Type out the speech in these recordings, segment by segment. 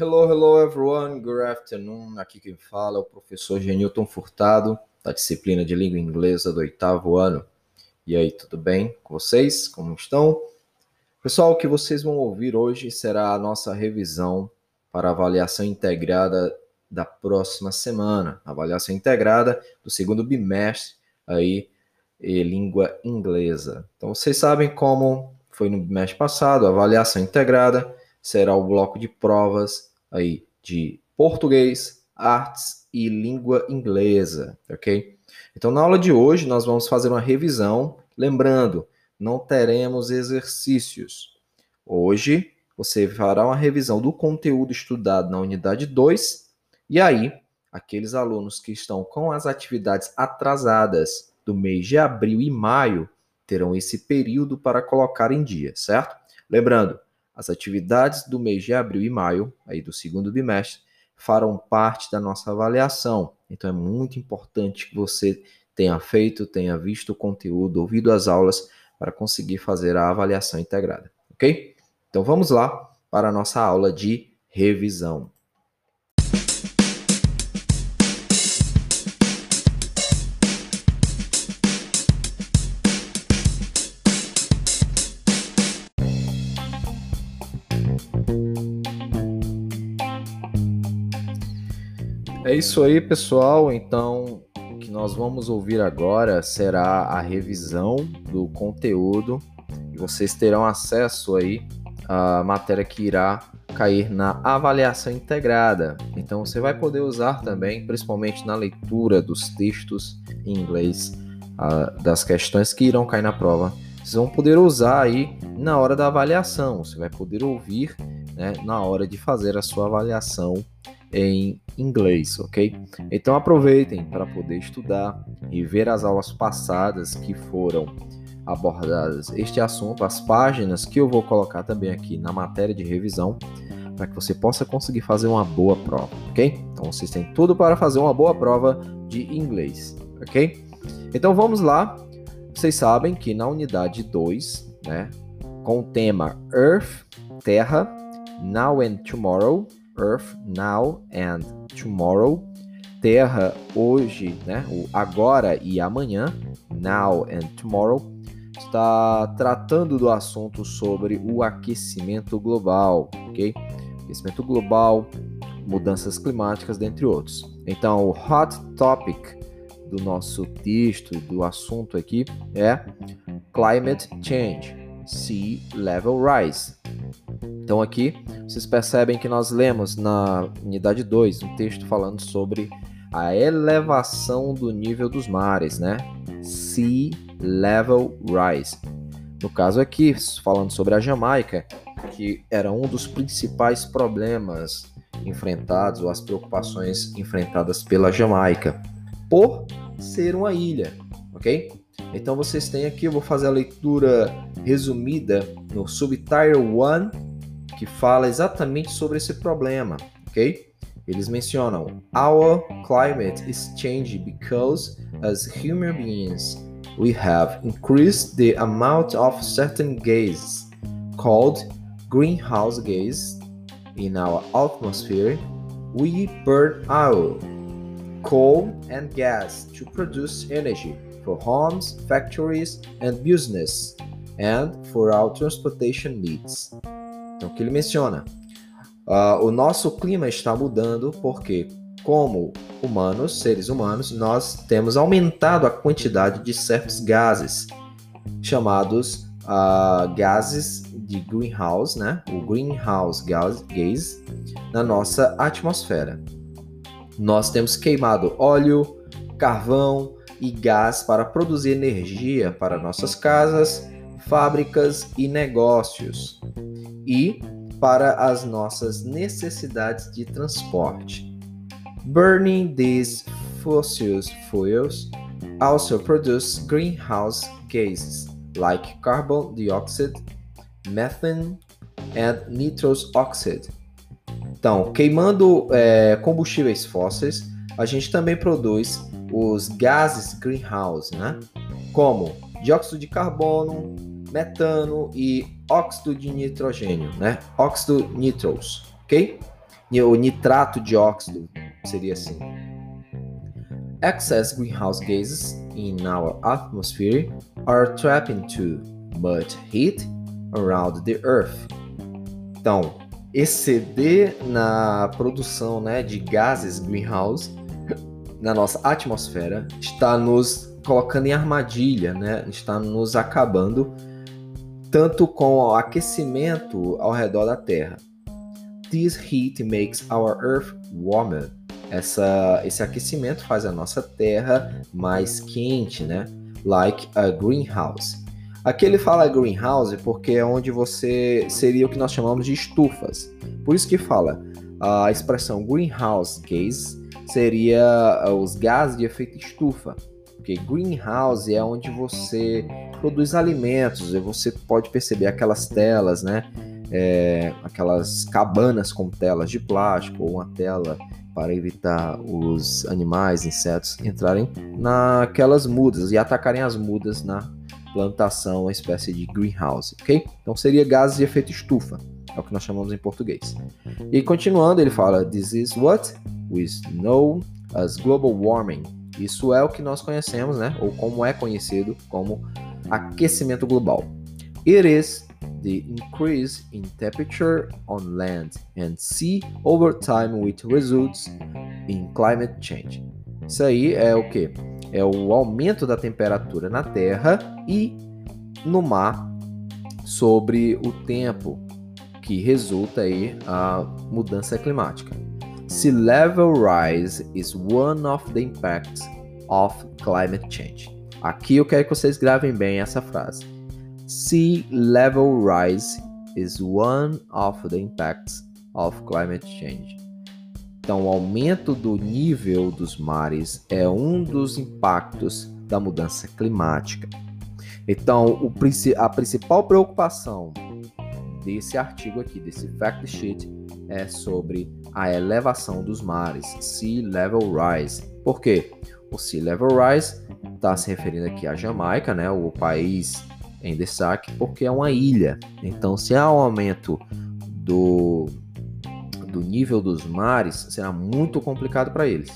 Hello, hello everyone, good afternoon. Aqui quem fala é o professor Genilton Furtado, da disciplina de língua inglesa do oitavo ano. E aí, tudo bem com vocês? Como estão? Pessoal, o que vocês vão ouvir hoje será a nossa revisão para a avaliação integrada da próxima semana, avaliação integrada do segundo bimestre aí e língua inglesa. Então vocês sabem como foi no bimestre passado, avaliação integrada será o bloco de provas aí de português, artes e língua inglesa, ok? Então, na aula de hoje, nós vamos fazer uma revisão. Lembrando, não teremos exercícios. Hoje, você fará uma revisão do conteúdo estudado na unidade 2, e aí, aqueles alunos que estão com as atividades atrasadas do mês de abril e maio terão esse período para colocar em dia, certo? Lembrando, as atividades do mês de abril e maio, aí do segundo bimestre, farão parte da nossa avaliação. Então é muito importante que você tenha feito, tenha visto o conteúdo, ouvido as aulas para conseguir fazer a avaliação integrada, ok? Então vamos lá para a nossa aula de revisão. É isso aí, pessoal. Então, o que nós vamos ouvir agora será a revisão do conteúdo e vocês terão acesso aí à matéria que irá cair na avaliação integrada. Então, você vai poder usar também, principalmente na leitura dos textos em inglês, das questões que irão cair na prova. Vocês vão poder usar aí na hora da avaliação. Você vai poder ouvir né, na hora de fazer a sua avaliação em inglês, ok? Então aproveitem para poder estudar e ver as aulas passadas que foram abordadas este assunto, as páginas que eu vou colocar também aqui na matéria de revisão, para que você possa conseguir fazer uma boa prova, ok? Então vocês têm tudo para fazer uma boa prova de inglês, ok? Então vamos lá. Vocês sabem que na unidade 2, né, com o tema Earth, Terra, Now and Tomorrow, Earth Now and Tomorrow, Terra hoje, né, o agora e amanhã, Now and Tomorrow, está tratando do assunto sobre o aquecimento global, ok? Aquecimento global, mudanças climáticas, dentre outros. Então, o hot topic do nosso texto, do assunto aqui, é Climate Change, Sea Level Rise. Então aqui vocês percebem que nós lemos na unidade 2 um texto falando sobre a elevação do nível dos mares, né? Sea Level Rise. No caso aqui, falando sobre a Jamaica, que era um dos principais problemas enfrentados ou as preocupações enfrentadas pela Jamaica, por ser uma ilha, ok? Então vocês têm aqui, eu vou fazer a leitura resumida no Subtitle 1 que fala exatamente sobre esse problema, ok? Eles mencionam: Our climate is changing because, as human beings, we have increased the amount of certain gases called greenhouse gases in our atmosphere. We burn oil, coal, and gas to produce energy for homes, factories, and business, and for our transportation needs. Então, o que ele menciona? Uh, o nosso clima está mudando porque, como humanos, seres humanos, nós temos aumentado a quantidade de certos gases, chamados uh, gases de greenhouse, né? O greenhouse gas, gas na nossa atmosfera. Nós temos queimado óleo, carvão e gás para produzir energia para nossas casas, fábricas e negócios e para as nossas necessidades de transporte. Burning these fossil fuels also produce greenhouse gases like carbon dioxide, methane and nitrous oxide. Então, queimando é, combustíveis fósseis, a gente também produz os gases greenhouse, né? Como dióxido de carbono, metano e óxido de nitrogênio, né? Óxido nitros, ok? o nitrato de óxido, seria assim. Excess greenhouse gases in our atmosphere are trapping too much heat around the earth. Então, exceder na produção né, de gases greenhouse na nossa atmosfera está nos colocando em armadilha, né? está nos acabando tanto com o aquecimento ao redor da Terra. This heat makes our Earth warmer. Essa, esse aquecimento faz a nossa Terra mais quente, né? Like a greenhouse. Aqui ele fala greenhouse porque é onde você seria o que nós chamamos de estufas. Por isso que fala a expressão greenhouse gas seria ah, os gases de efeito estufa. Porque greenhouse é onde você produz alimentos, e você pode perceber aquelas telas, né? É, aquelas cabanas com telas de plástico ou uma tela para evitar os animais, insetos entrarem naquelas mudas e atacarem as mudas na plantação, uma espécie de greenhouse, ok? Então seria gases de efeito estufa, é o que nós chamamos em português. E continuando, ele fala: This is what we know as global warming. Isso é o que nós conhecemos, né? Ou como é conhecido como aquecimento global. It is the increase in temperature on land and sea over time which results in climate change. Isso aí é o que? É o aumento da temperatura na Terra e no mar sobre o tempo que resulta aí a mudança climática. Sea level rise is one of the impacts of climate change. Aqui eu quero que vocês gravem bem essa frase. Sea level rise is one of the impacts of climate change. Então, o aumento do nível dos mares é um dos impactos da mudança climática. Então, o, a principal preocupação desse artigo aqui, desse fact sheet, é sobre a elevação dos mares, sea level rise. Por quê? O sea level rise está se referindo aqui à Jamaica, né, o país em destaque, porque é uma ilha. Então, se há um aumento do, do nível dos mares, será muito complicado para eles.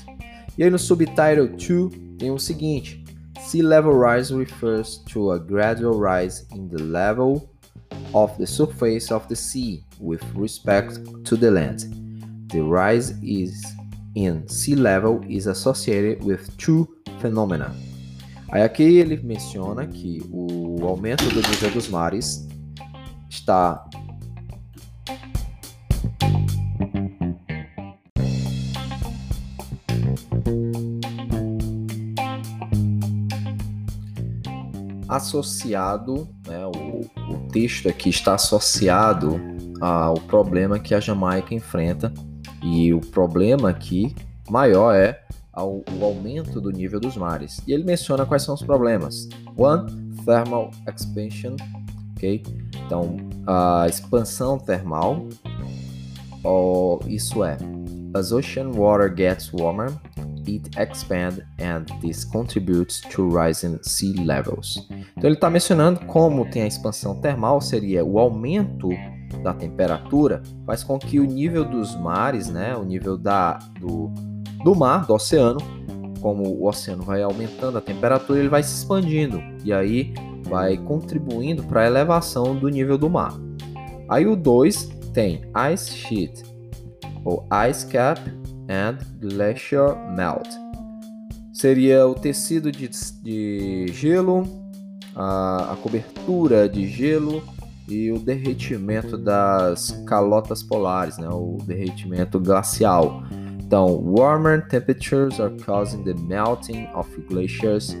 E aí no subtitle 2 tem o seguinte: Sea level rise refers to a gradual rise in the level of the surface of the sea with respect to the land. The rise is in sea level is associated with two phenomena. Aí aqui ele menciona que o aumento do nível dos mares está associado, né, o, o texto aqui está associado ao problema que a Jamaica enfrenta e o problema aqui maior é o aumento do nível dos mares. E ele menciona quais são os problemas. One, thermal expansion, ok? Então, a expansão termal, ou, isso é, as ocean water gets warmer, it expands and this contributes to rising sea levels. Então ele está mencionando como tem a expansão termal, seria o aumento da temperatura, faz com que o nível dos mares, né, o nível da, do, do mar, do oceano, como o oceano vai aumentando a temperatura, ele vai se expandindo e aí vai contribuindo para a elevação do nível do mar. Aí o 2 tem ice sheet ou ice cap and glacier melt. Seria o tecido de, de gelo, a, a cobertura de gelo e o derretimento das calotas polares, né, o derretimento glacial. Então, warmer temperatures are causing the melting of glaciers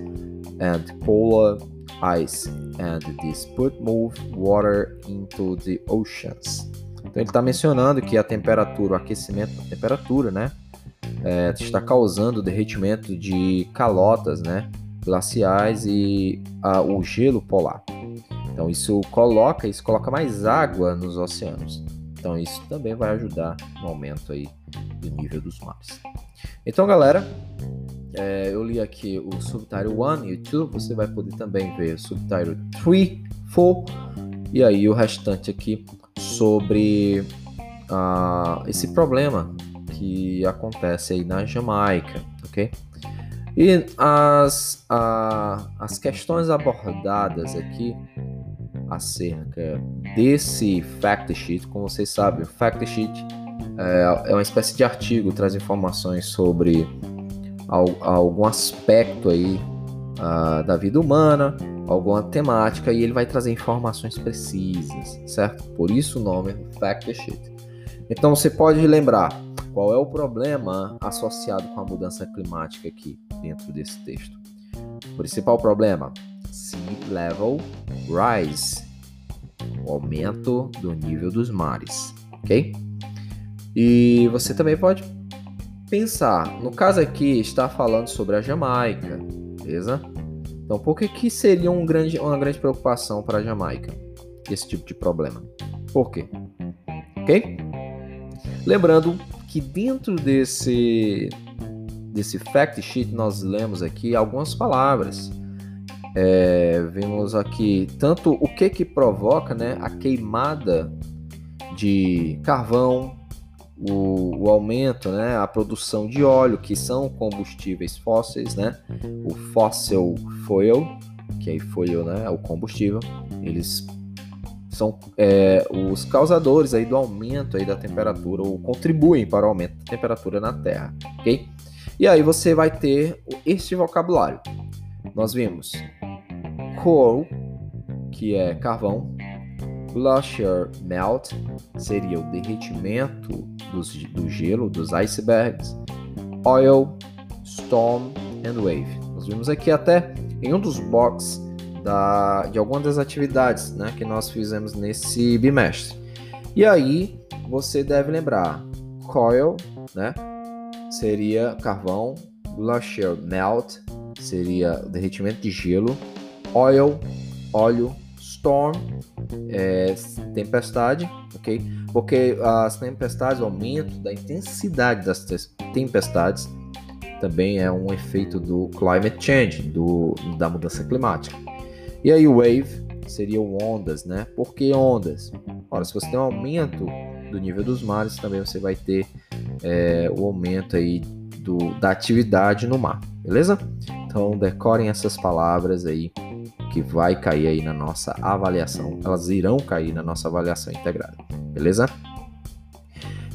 and polar ice, and this put move water into the oceans. Então ele está mencionando que a temperatura, o aquecimento da temperatura, né, é, está causando o derretimento de calotas, né, glaciais e a, o gelo polar. Então isso coloca, isso coloca mais água nos oceanos. Então isso também vai ajudar no aumento aí do nível dos mares. Então, galera, é, eu li aqui o subtitle 1 e 2, você vai poder também ver o subtitle 3, 4 e aí o restante aqui sobre uh, esse problema que acontece aí na Jamaica, ok? E as, uh, as questões abordadas aqui acerca desse fact sheet, como vocês sabem, o fact sheet é, é uma espécie de artigo, traz informações sobre algum aspecto aí uh, da vida humana, alguma temática e ele vai trazer informações precisas, certo? Por isso o nome é fact sheet. Então você pode lembrar qual é o problema associado com a mudança climática aqui dentro desse texto. O principal problema: sea level rise, o aumento do nível dos mares, ok? E você também pode pensar, no caso aqui está falando sobre a Jamaica, beleza? Então, por que, que seria um grande, uma grande preocupação para a Jamaica esse tipo de problema? Por quê? Ok? Lembrando que dentro desse, desse fact sheet nós lemos aqui algumas palavras. É, vimos aqui tanto o que que provoca né, a queimada de carvão, o, o, aumento, né, a produção de óleo, que são combustíveis fósseis, né, o fossil fuel, que aí fuel, né, é o combustível, eles são é, os causadores aí do aumento aí da temperatura, ou contribuem para o aumento da temperatura na Terra, ok? E aí você vai ter este vocabulário. Nós vimos coal, que é carvão, glacier melt seria o derretimento dos, do gelo, dos icebergs, oil, storm and wave. Nós vimos aqui até em um dos boxes da, de algumas das atividades né, que nós fizemos nesse bimestre. E aí você deve lembrar, coil, né, seria carvão, glacier melt seria derretimento de gelo, oil, óleo, storm, é, tempestade, ok? Porque as tempestades, o aumento da intensidade das tempestades também é um efeito do climate change, do, da mudança climática. E aí wave seriam ondas, né? Por que ondas? Ora, se você tem um aumento do nível dos mares, também você vai ter é, o aumento aí do, da atividade no mar, beleza? Então decorem essas palavras aí que vai cair aí na nossa avaliação, elas irão cair na nossa avaliação integrada, beleza?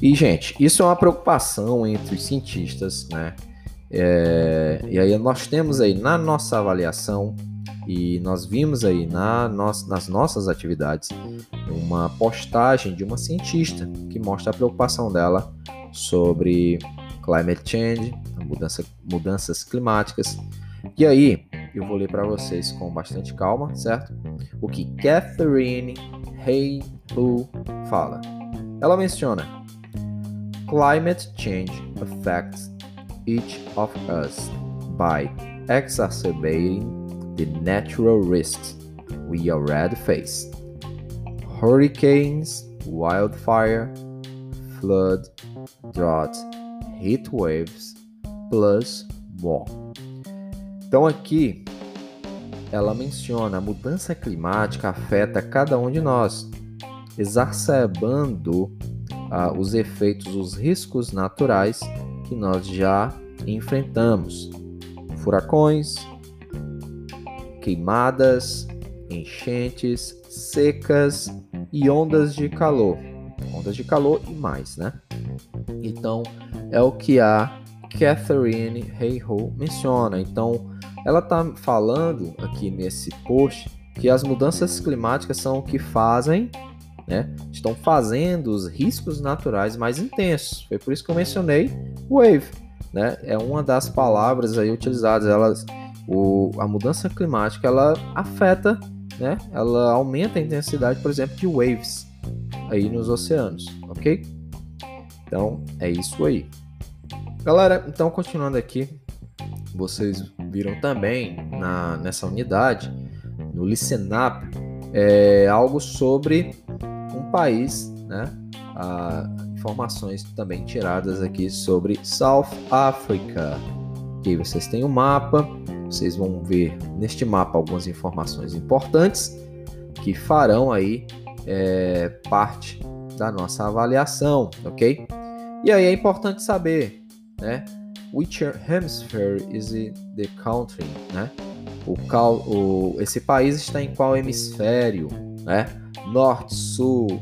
E, gente, isso é uma preocupação entre os cientistas, né? É, e aí nós temos aí na nossa avaliação e nós vimos aí na nas nossas atividades uma postagem de uma cientista que mostra a preocupação dela sobre climate change, mudança, mudanças climáticas. E aí, eu vou ler para vocês com bastante calma, certo? O que Catherine Hay Who fala. Ela menciona: Climate change affects each of us by exacerbating the natural risks we already face. Hurricanes, wildfire, flood, drought, heat waves, plus more. Então aqui ela menciona a mudança climática afeta cada um de nós, exacerbando ah, os efeitos, os riscos naturais que nós já enfrentamos. Furacões, queimadas, enchentes, secas e ondas de calor. Ondas de calor e mais, né? Então, é o que a Catherine Hayhoe menciona. Então, ela está falando aqui nesse post que as mudanças climáticas são o que fazem, né? Estão fazendo os riscos naturais mais intensos. Foi por isso que eu mencionei wave, né? É uma das palavras aí utilizadas. Elas, o, a mudança climática ela afeta, né? Ela aumenta a intensidade, por exemplo, de waves aí nos oceanos, ok? Então é isso aí. Galera, então continuando aqui, vocês viram também na, nessa unidade, no Licenap, é algo sobre um país, né? Ah, informações também tiradas aqui sobre South Africa. Aqui vocês têm o um mapa, vocês vão ver neste mapa algumas informações importantes que farão aí é, parte da nossa avaliação, ok? E aí é importante saber, né? Which hemisphere is the country, né? O, cal, o, esse país está em qual hemisfério, né? Norte, sul,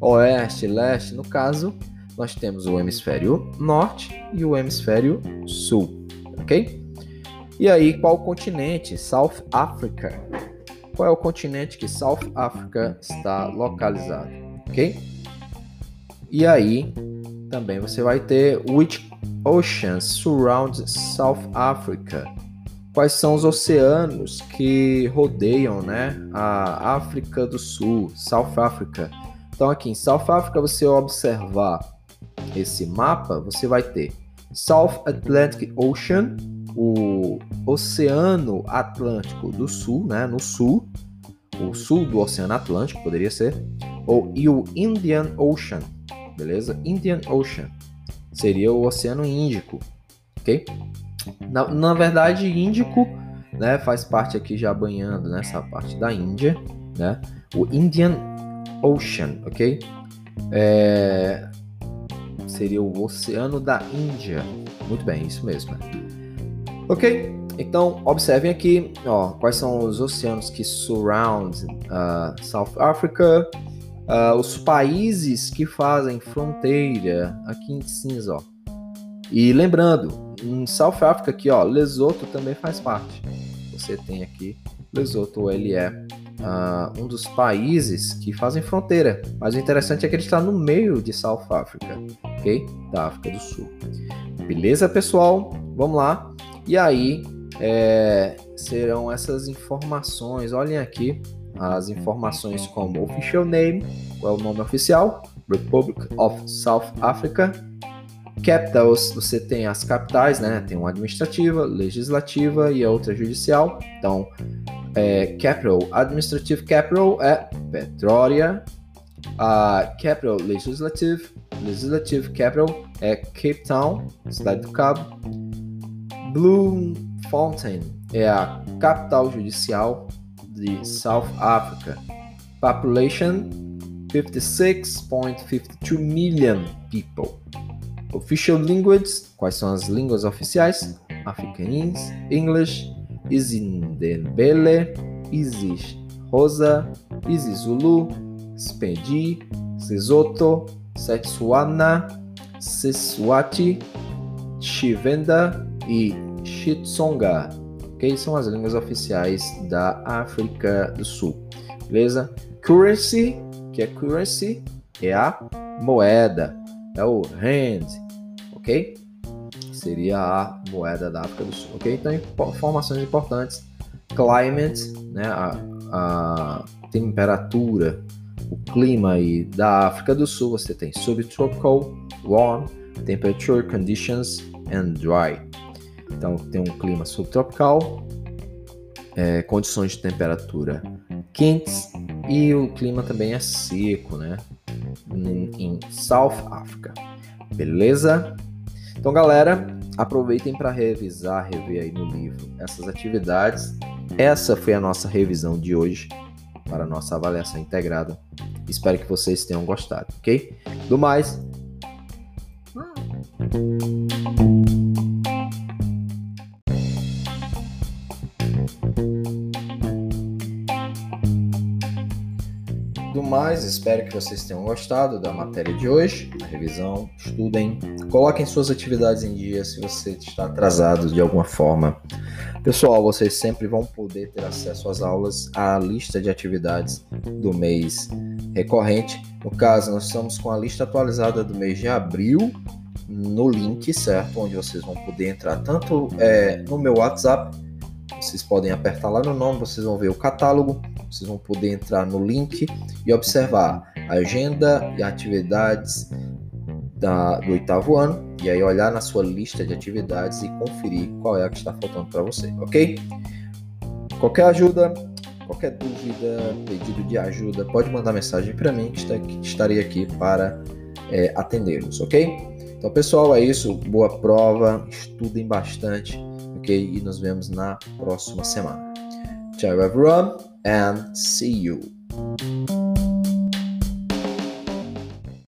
oeste, leste. No caso, nós temos o hemisfério norte e o hemisfério sul, ok? E aí, qual continente? South Africa. Qual é o continente que South Africa está localizado, ok? E aí, também você vai ter which oceans surround South Africa? Quais são os oceanos que rodeiam, né, a África do Sul, South Africa? Então aqui em South Africa você observar esse mapa, você vai ter South Atlantic Ocean, o Oceano Atlântico do Sul, né, no sul, o sul do Oceano Atlântico poderia ser, ou e o Indian Ocean, beleza? Indian Ocean seria o Oceano Índico, ok? Na, na verdade, Índico, né, faz parte aqui já banhando nessa parte da Índia, né? O Indian Ocean, ok? É, seria o Oceano da Índia. Muito bem, isso mesmo. Né? Ok, então observem aqui, ó, quais são os oceanos que surround uh, South Africa, uh, os países que fazem fronteira aqui em cinza, ó. E lembrando, em South Africa aqui, ó, Lesoto também faz parte. Você tem aqui Lesoto, ele é uh, um dos países que fazem fronteira. Mas o interessante é que ele está no meio de South Africa, ok? Da África do Sul. Beleza, pessoal? Vamos lá. E aí, é, serão essas informações. Olhem aqui as informações como official name, qual é o nome oficial, Republic of South Africa. Capitals, você tem as capitais, né? Tem uma administrativa, legislativa e a outra judicial. Então, é, capital, administrative capital é Petroria. A capital legislative, legislative capital é Cape Town, cidade do Cabo. Bloemfontein é a capital judicial de South Africa. Population 56.52 million people. Official languages, quais são as línguas oficiais? Afrikaans, English, Izindebele, Isis Rosa, Isis Zulu, Spedi, Sesotho, Setswana, Seswati, Chivenda e Chitsonga, ok? São as línguas oficiais da África do Sul, beleza? Currency, que é currency, é a moeda, é o rand, ok? Seria a moeda da África do Sul, ok? Então, informações importantes. Climate, né? A, a temperatura, o clima aí da África do Sul, você tem subtropical, warm, temperature conditions and dry. Então tem um clima subtropical, é, condições de temperatura quentes e o clima também é seco, né? Em, em South Africa. Beleza? Então, galera, aproveitem para revisar, rever aí no livro essas atividades. Essa foi a nossa revisão de hoje para a nossa avaliação integrada. Espero que vocês tenham gostado, ok? Do mais. Mais, espero que vocês tenham gostado da matéria de hoje, da revisão. Estudem, coloquem suas atividades em dia se você está atrasado de alguma forma. Pessoal, vocês sempre vão poder ter acesso às aulas, à lista de atividades do mês recorrente. No caso, nós estamos com a lista atualizada do mês de abril no link, certo? Onde vocês vão poder entrar tanto é, no meu WhatsApp, vocês podem apertar lá no nome, vocês vão ver o catálogo vocês vão poder entrar no link e observar a agenda e atividades da, do oitavo ano e aí olhar na sua lista de atividades e conferir qual é a que está faltando para você, ok? Qualquer ajuda, qualquer dúvida, pedido de ajuda, pode mandar mensagem para mim que, estarei aqui para é, atendê-los, ok? Então, pessoal, é isso. Boa prova, estudem bastante, ok? E nos vemos na próxima semana. Tchau, everyone. And see you.